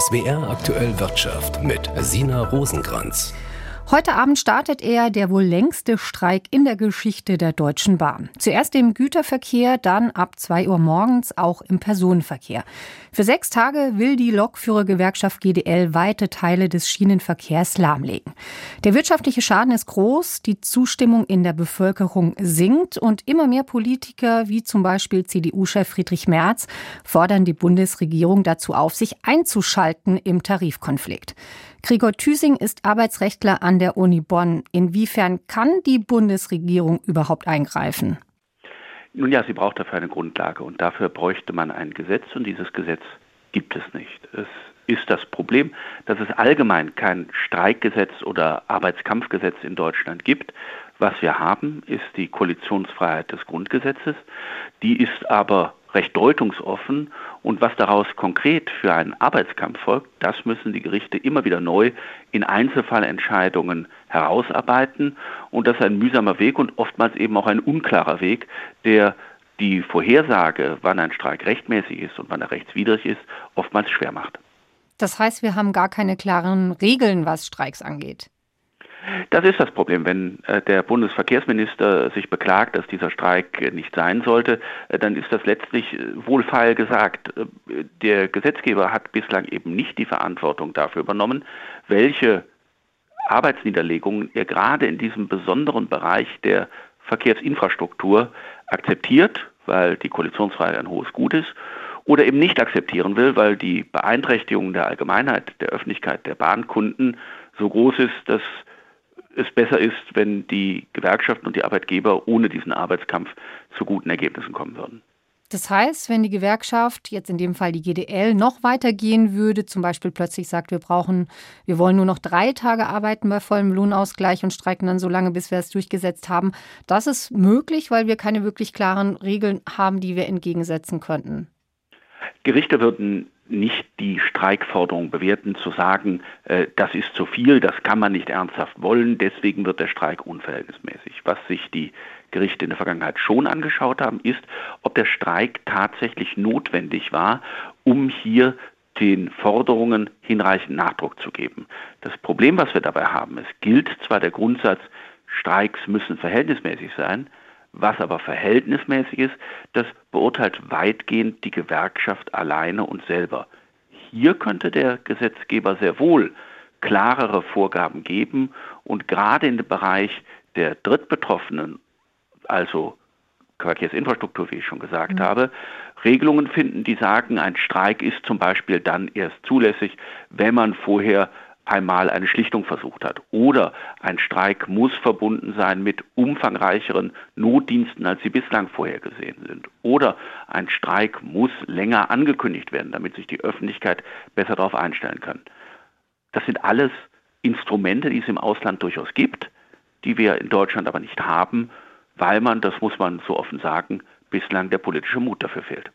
SWR aktuell Wirtschaft mit Sina Rosenkranz. Heute Abend startet er der wohl längste Streik in der Geschichte der Deutschen Bahn. Zuerst im Güterverkehr, dann ab 2 Uhr morgens auch im Personenverkehr. Für sechs Tage will die Lokführergewerkschaft GDL weite Teile des Schienenverkehrs lahmlegen. Der wirtschaftliche Schaden ist groß, die Zustimmung in der Bevölkerung sinkt und immer mehr Politiker, wie zum Beispiel CDU-Chef Friedrich Merz, fordern die Bundesregierung dazu auf, sich einzuschalten im Tarifkonflikt. Gregor Thüsing ist Arbeitsrechtler an der Uni Bonn. Inwiefern kann die Bundesregierung überhaupt eingreifen? Nun ja, sie braucht dafür eine Grundlage und dafür bräuchte man ein Gesetz und dieses Gesetz gibt es nicht. Es ist das Problem, dass es allgemein kein Streikgesetz oder Arbeitskampfgesetz in Deutschland gibt. Was wir haben, ist die Koalitionsfreiheit des Grundgesetzes. Die ist aber recht deutungsoffen und was daraus konkret für einen Arbeitskampf folgt, das müssen die Gerichte immer wieder neu in Einzelfallentscheidungen herausarbeiten und das ist ein mühsamer Weg und oftmals eben auch ein unklarer Weg, der die Vorhersage, wann ein Streik rechtmäßig ist und wann er rechtswidrig ist, oftmals schwer macht. Das heißt, wir haben gar keine klaren Regeln, was Streiks angeht. Das ist das Problem. Wenn äh, der Bundesverkehrsminister sich beklagt, dass dieser Streik äh, nicht sein sollte, äh, dann ist das letztlich wohlfeil gesagt. Der Gesetzgeber hat bislang eben nicht die Verantwortung dafür übernommen, welche Arbeitsniederlegungen er gerade in diesem besonderen Bereich der Verkehrsinfrastruktur akzeptiert, weil die Koalitionsfreiheit ein hohes Gut ist, oder eben nicht akzeptieren will, weil die Beeinträchtigung der Allgemeinheit, der Öffentlichkeit, der Bahnkunden so groß ist, dass es besser ist, wenn die Gewerkschaften und die Arbeitgeber ohne diesen Arbeitskampf zu guten Ergebnissen kommen würden. Das heißt, wenn die Gewerkschaft, jetzt in dem Fall die GDL, noch weitergehen würde, zum Beispiel plötzlich sagt, wir brauchen, wir wollen nur noch drei Tage arbeiten bei vollem Lohnausgleich und streiken dann so lange, bis wir es durchgesetzt haben, das ist möglich, weil wir keine wirklich klaren Regeln haben, die wir entgegensetzen könnten. Gerichte würden nicht die Streikforderung bewerten, zu sagen, äh, das ist zu viel, das kann man nicht ernsthaft wollen, deswegen wird der Streik unverhältnismäßig. Was sich die Gerichte in der Vergangenheit schon angeschaut haben, ist, ob der Streik tatsächlich notwendig war, um hier den Forderungen hinreichend Nachdruck zu geben. Das Problem, was wir dabei haben, es gilt zwar der Grundsatz, Streiks müssen verhältnismäßig sein, was aber verhältnismäßig ist, das beurteilt weitgehend die Gewerkschaft alleine und selber. Hier könnte der Gesetzgeber sehr wohl klarere Vorgaben geben und gerade in dem Bereich der Drittbetroffenen, also Verkehrsinfrastruktur, wie ich schon gesagt mhm. habe, Regelungen finden, die sagen, ein Streik ist zum Beispiel dann erst zulässig, wenn man vorher einmal eine Schlichtung versucht hat. Oder ein Streik muss verbunden sein mit umfangreicheren Notdiensten, als sie bislang vorhergesehen sind. Oder ein Streik muss länger angekündigt werden, damit sich die Öffentlichkeit besser darauf einstellen kann. Das sind alles Instrumente, die es im Ausland durchaus gibt, die wir in Deutschland aber nicht haben, weil man, das muss man so offen sagen, bislang der politische Mut dafür fehlt.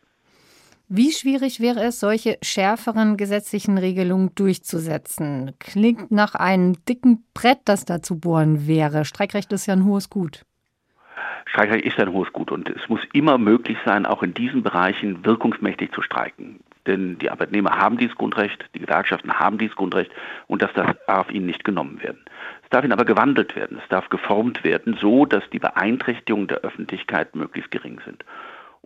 Wie schwierig wäre es, solche schärferen gesetzlichen Regelungen durchzusetzen? Klingt nach einem dicken Brett, das da zu bohren wäre. Streikrecht ist ja ein hohes Gut. Streikrecht ist ein hohes Gut und es muss immer möglich sein, auch in diesen Bereichen wirkungsmächtig zu streiken. Denn die Arbeitnehmer haben dieses Grundrecht, die Gewerkschaften haben dieses Grundrecht und das darf ihnen nicht genommen werden. Es darf ihnen aber gewandelt werden, es darf geformt werden, so dass die Beeinträchtigungen der Öffentlichkeit möglichst gering sind.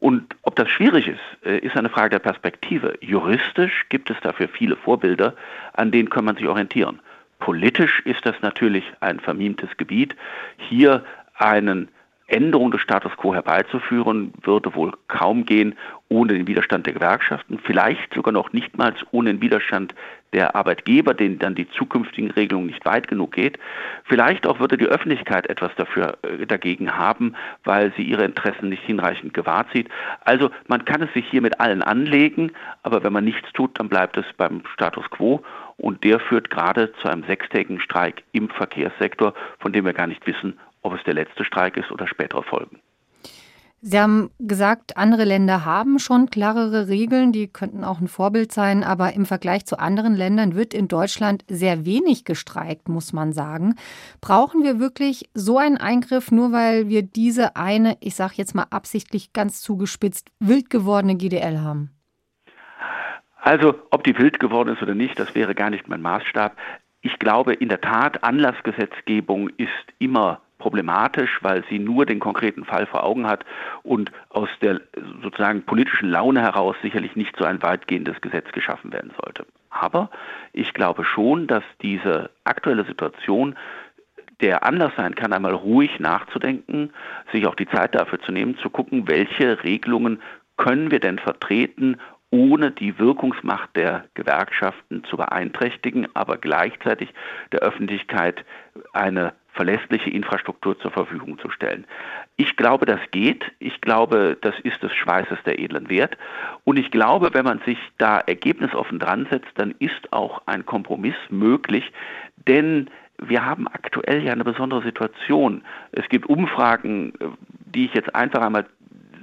Und ob das schwierig ist, äh, ist eine Frage der Perspektive. Juristisch gibt es dafür viele Vorbilder, an denen kann man sich orientieren. Politisch ist das natürlich ein vermiemtes Gebiet. Hier einen Änderung des Status quo herbeizuführen, würde wohl kaum gehen ohne den Widerstand der Gewerkschaften, vielleicht sogar noch nichtmals ohne den Widerstand der Arbeitgeber, denen dann die zukünftigen Regelungen nicht weit genug geht. Vielleicht auch würde die Öffentlichkeit etwas dafür äh, dagegen haben, weil sie ihre Interessen nicht hinreichend gewahrt sieht. Also man kann es sich hier mit allen anlegen, aber wenn man nichts tut, dann bleibt es beim Status quo und der führt gerade zu einem sechstägigen Streik im Verkehrssektor, von dem wir gar nicht wissen, ob es der letzte Streik ist oder spätere Folgen. Sie haben gesagt, andere Länder haben schon klarere Regeln, die könnten auch ein Vorbild sein, aber im Vergleich zu anderen Ländern wird in Deutschland sehr wenig gestreikt, muss man sagen. Brauchen wir wirklich so einen Eingriff, nur weil wir diese eine, ich sage jetzt mal absichtlich ganz zugespitzt, wild gewordene GDL haben? Also, ob die wild geworden ist oder nicht, das wäre gar nicht mein Maßstab. Ich glaube, in der Tat, Anlassgesetzgebung ist immer problematisch, weil sie nur den konkreten Fall vor Augen hat und aus der sozusagen politischen Laune heraus sicherlich nicht so ein weitgehendes Gesetz geschaffen werden sollte. Aber ich glaube schon, dass diese aktuelle Situation der Anlass sein kann, einmal ruhig nachzudenken, sich auch die Zeit dafür zu nehmen, zu gucken, welche Regelungen können wir denn vertreten, ohne die Wirkungsmacht der Gewerkschaften zu beeinträchtigen, aber gleichzeitig der Öffentlichkeit eine verlässliche Infrastruktur zur Verfügung zu stellen. Ich glaube, das geht. Ich glaube, das ist des Schweißes der edlen Wert. Und ich glaube, wenn man sich da ergebnisoffen dran setzt, dann ist auch ein Kompromiss möglich, denn wir haben aktuell ja eine besondere Situation. Es gibt Umfragen, die ich jetzt einfach einmal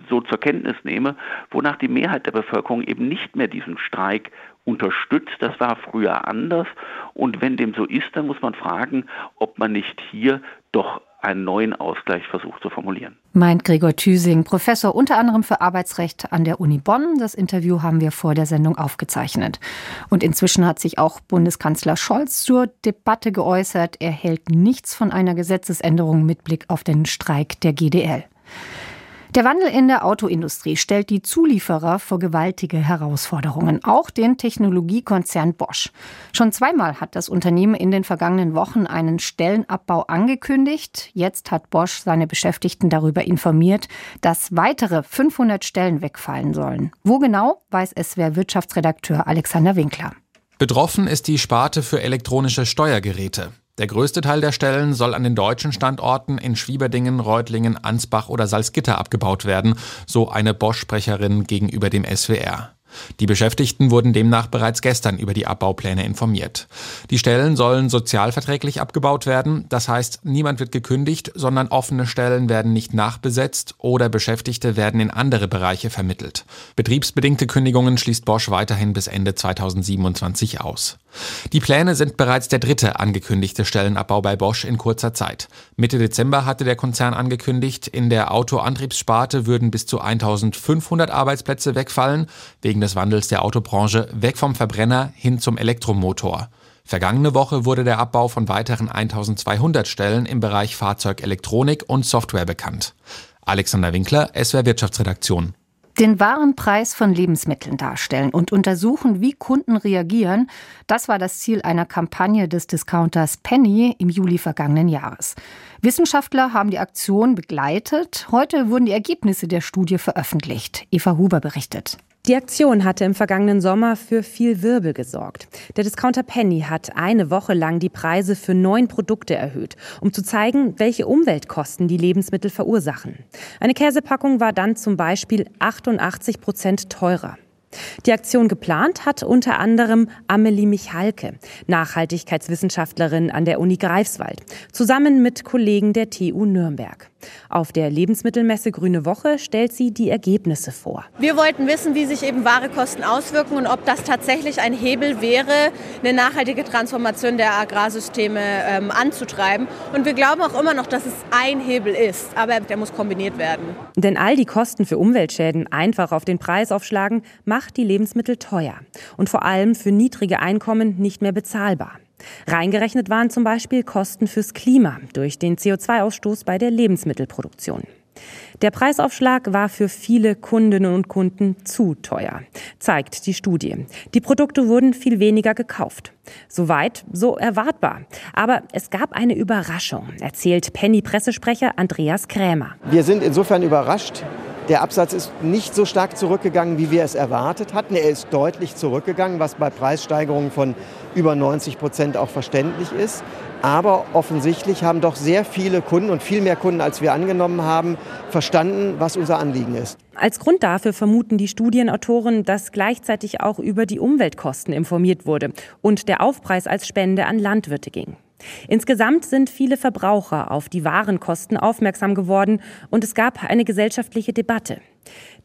so zur Kenntnis nehme, wonach die Mehrheit der Bevölkerung eben nicht mehr diesen Streik unterstützt. Das war früher anders. Und wenn dem so ist, dann muss man fragen, ob man nicht hier doch einen neuen Ausgleich versucht zu formulieren. Meint Gregor Thüsing, Professor unter anderem für Arbeitsrecht an der Uni Bonn. Das Interview haben wir vor der Sendung aufgezeichnet. Und inzwischen hat sich auch Bundeskanzler Scholz zur Debatte geäußert. Er hält nichts von einer Gesetzesänderung mit Blick auf den Streik der GDL. Der Wandel in der Autoindustrie stellt die Zulieferer vor gewaltige Herausforderungen, auch den Technologiekonzern Bosch. Schon zweimal hat das Unternehmen in den vergangenen Wochen einen Stellenabbau angekündigt. Jetzt hat Bosch seine Beschäftigten darüber informiert, dass weitere 500 Stellen wegfallen sollen. Wo genau, weiß es wer Wirtschaftsredakteur Alexander Winkler. Betroffen ist die Sparte für elektronische Steuergeräte. Der größte Teil der Stellen soll an den deutschen Standorten in Schwieberdingen, Reutlingen, Ansbach oder Salzgitter abgebaut werden, so eine Bosch-Sprecherin gegenüber dem SWR. Die Beschäftigten wurden demnach bereits gestern über die Abbaupläne informiert. Die Stellen sollen sozialverträglich abgebaut werden, das heißt, niemand wird gekündigt, sondern offene Stellen werden nicht nachbesetzt oder Beschäftigte werden in andere Bereiche vermittelt. Betriebsbedingte Kündigungen schließt Bosch weiterhin bis Ende 2027 aus. Die Pläne sind bereits der dritte angekündigte Stellenabbau bei Bosch in kurzer Zeit. Mitte Dezember hatte der Konzern angekündigt, in der Autoantriebssparte würden bis zu 1500 Arbeitsplätze wegfallen, wegen des Wandels der Autobranche weg vom Verbrenner hin zum Elektromotor. Vergangene Woche wurde der Abbau von weiteren 1200 Stellen im Bereich Fahrzeugelektronik und Software bekannt. Alexander Winkler, SWR Wirtschaftsredaktion den wahren Preis von Lebensmitteln darstellen und untersuchen, wie Kunden reagieren, das war das Ziel einer Kampagne des Discounters Penny im Juli vergangenen Jahres. Wissenschaftler haben die Aktion begleitet. Heute wurden die Ergebnisse der Studie veröffentlicht. Eva Huber berichtet. Die Aktion hatte im vergangenen Sommer für viel Wirbel gesorgt. Der Discounter Penny hat eine Woche lang die Preise für neun Produkte erhöht, um zu zeigen, welche Umweltkosten die Lebensmittel verursachen. Eine Käsepackung war dann zum Beispiel 88 Prozent teurer. Die Aktion geplant hat unter anderem Amelie Michalke, Nachhaltigkeitswissenschaftlerin an der Uni Greifswald, zusammen mit Kollegen der TU Nürnberg. Auf der Lebensmittelmesse Grüne Woche stellt sie die Ergebnisse vor. Wir wollten wissen, wie sich eben wahre Kosten auswirken und ob das tatsächlich ein Hebel wäre, eine nachhaltige Transformation der Agrarsysteme ähm, anzutreiben. Und wir glauben auch immer noch, dass es ein Hebel ist, aber der muss kombiniert werden. Denn all die Kosten für Umweltschäden einfach auf den Preis aufschlagen, macht die Lebensmittel teuer und vor allem für niedrige Einkommen nicht mehr bezahlbar. Reingerechnet waren zum Beispiel Kosten fürs Klima durch den CO2-Ausstoß bei der Lebensmittelproduktion. Der Preisaufschlag war für viele Kundinnen und Kunden zu teuer, zeigt die Studie. Die Produkte wurden viel weniger gekauft. Soweit, so erwartbar. Aber es gab eine Überraschung, erzählt Penny-Pressesprecher Andreas Krämer. Wir sind insofern überrascht, der Absatz ist nicht so stark zurückgegangen, wie wir es erwartet hatten. Er ist deutlich zurückgegangen, was bei Preissteigerungen von über 90 Prozent auch verständlich ist. Aber offensichtlich haben doch sehr viele Kunden und viel mehr Kunden, als wir angenommen haben, verstanden, was unser Anliegen ist. Als Grund dafür vermuten die Studienautoren, dass gleichzeitig auch über die Umweltkosten informiert wurde und der Aufpreis als Spende an Landwirte ging. Insgesamt sind viele Verbraucher auf die Warenkosten aufmerksam geworden und es gab eine gesellschaftliche Debatte.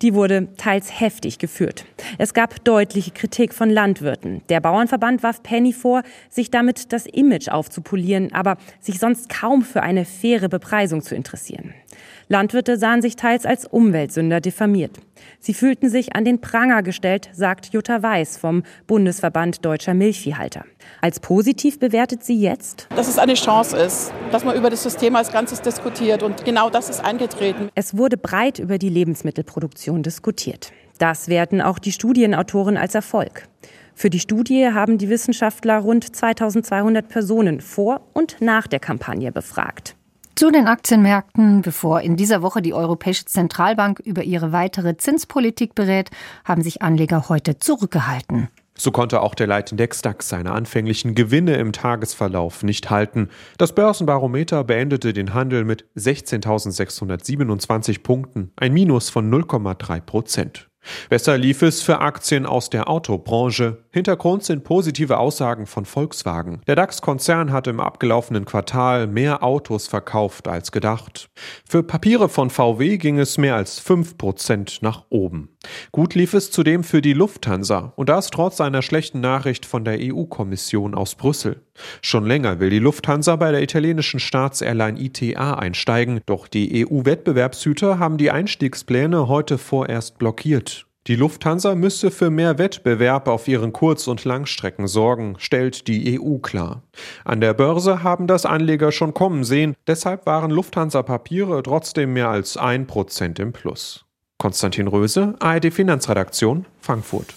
Die wurde teils heftig geführt. Es gab deutliche Kritik von Landwirten. Der Bauernverband warf Penny vor, sich damit das Image aufzupolieren, aber sich sonst kaum für eine faire Bepreisung zu interessieren. Landwirte sahen sich teils als Umweltsünder diffamiert. Sie fühlten sich an den Pranger gestellt, sagt Jutta Weiß vom Bundesverband Deutscher Milchviehhalter. Als positiv bewertet sie jetzt, dass es eine Chance ist, dass man über das System als Ganzes diskutiert. Und genau das ist eingetreten. Es wurde breit über die Lebensmittelproduktion diskutiert. Das werten auch die Studienautoren als Erfolg. Für die Studie haben die Wissenschaftler rund 2200 Personen vor und nach der Kampagne befragt. Zu den Aktienmärkten, bevor in dieser Woche die Europäische Zentralbank über ihre weitere Zinspolitik berät, haben sich Anleger heute zurückgehalten. So konnte auch der Leitindex DAX seine anfänglichen Gewinne im Tagesverlauf nicht halten. Das Börsenbarometer beendete den Handel mit 16.627 Punkten, ein Minus von 0,3 Prozent. Besser lief es für Aktien aus der Autobranche. Hintergrund sind positive Aussagen von Volkswagen. Der DAX-Konzern hat im abgelaufenen Quartal mehr Autos verkauft als gedacht. Für Papiere von VW ging es mehr als 5% nach oben. Gut lief es zudem für die Lufthansa und das trotz einer schlechten Nachricht von der EU-Kommission aus Brüssel. Schon länger will die Lufthansa bei der italienischen Staatsairline ITA einsteigen, doch die EU-Wettbewerbshüter haben die Einstiegspläne heute vorerst blockiert. Die Lufthansa müsse für mehr Wettbewerb auf ihren Kurz- und Langstrecken sorgen, stellt die EU klar. An der Börse haben das Anleger schon kommen sehen, deshalb waren Lufthansa-Papiere trotzdem mehr als ein Prozent im Plus. Konstantin Röse, ARD Finanzredaktion, Frankfurt.